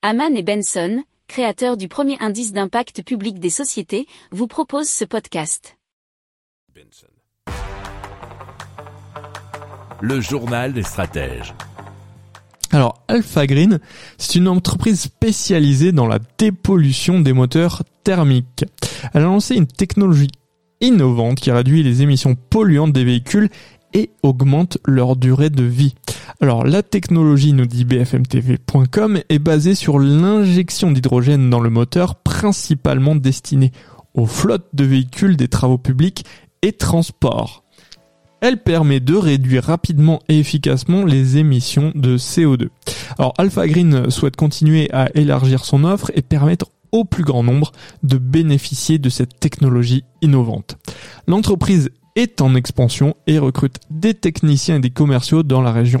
Haman et Benson, créateurs du premier indice d'impact public des sociétés, vous proposent ce podcast. Le journal des stratèges. Alors Alpha Green, c'est une entreprise spécialisée dans la dépollution des moteurs thermiques. Elle a lancé une technologie innovante qui réduit les émissions polluantes des véhicules et augmente leur durée de vie. Alors la technologie, nous dit bfmtv.com, est basée sur l'injection d'hydrogène dans le moteur, principalement destinée aux flottes de véhicules des travaux publics et transports. Elle permet de réduire rapidement et efficacement les émissions de CO2. Alors Alpha Green souhaite continuer à élargir son offre et permettre au plus grand nombre de bénéficier de cette technologie innovante. L'entreprise est en expansion et recrute des techniciens et des commerciaux dans la région